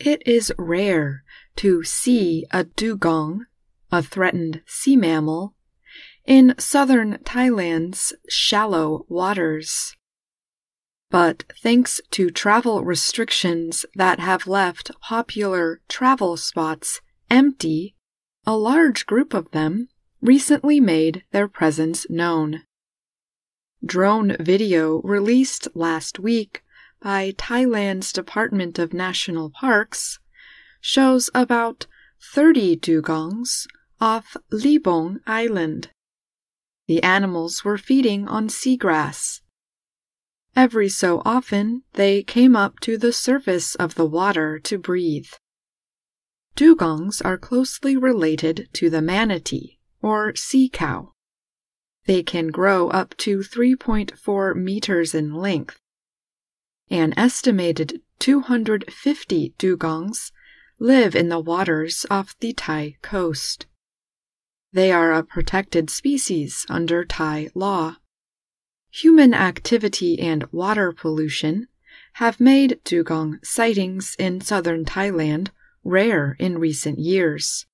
It is rare to see a dugong, a threatened sea mammal, in southern Thailand's shallow waters. But thanks to travel restrictions that have left popular travel spots empty, a large group of them recently made their presence known. Drone video released last week by Thailand's Department of National Parks shows about 30 dugongs off Libong Island. The animals were feeding on seagrass Every so often, they came up to the surface of the water to breathe. Dugongs are closely related to the manatee, or sea cow. They can grow up to 3.4 meters in length. An estimated 250 dugongs live in the waters off the Thai coast. They are a protected species under Thai law. Human activity and water pollution have made dugong sightings in southern Thailand rare in recent years.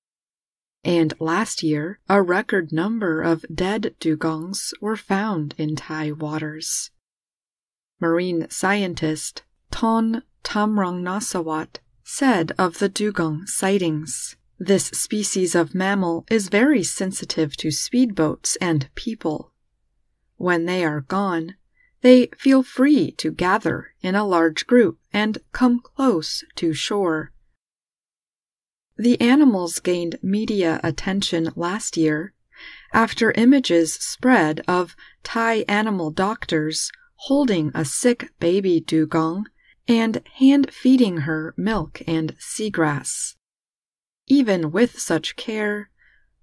And last year, a record number of dead dugongs were found in Thai waters. Marine scientist Thon Thamrongnawasawat said of the dugong sightings. This species of mammal is very sensitive to speedboats and people when they are gone, they feel free to gather in a large group and come close to shore. The animals gained media attention last year after images spread of Thai animal doctors holding a sick baby dugong and hand feeding her milk and seagrass. Even with such care,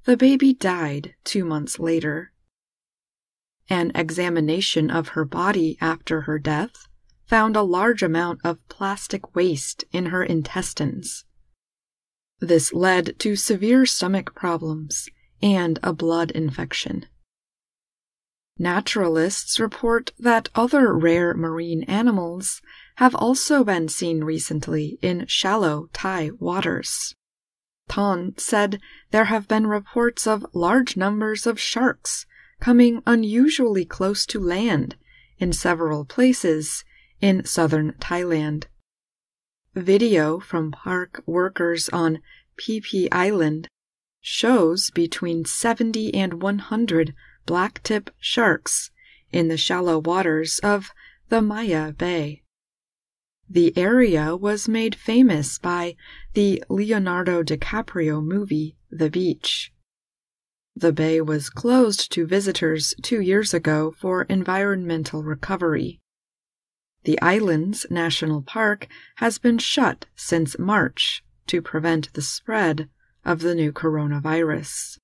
the baby died two months later. An examination of her body after her death found a large amount of plastic waste in her intestines. This led to severe stomach problems and a blood infection. Naturalists report that other rare marine animals have also been seen recently in shallow Thai waters. Thon said there have been reports of large numbers of sharks coming unusually close to land in several places in southern Thailand. Video from park workers on Phi Island shows between 70 and 100 blacktip sharks in the shallow waters of the Maya Bay. The area was made famous by the Leonardo DiCaprio movie The Beach. The bay was closed to visitors two years ago for environmental recovery. The island's national park has been shut since March to prevent the spread of the new coronavirus.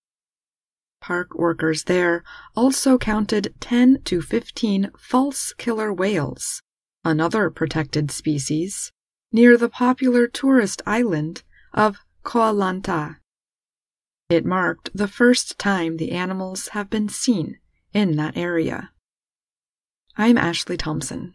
Park workers there also counted 10 to 15 false killer whales, another protected species, near the popular tourist island of Koh Lanta. It marked the first time the animals have been seen in that area. I'm Ashley Thompson.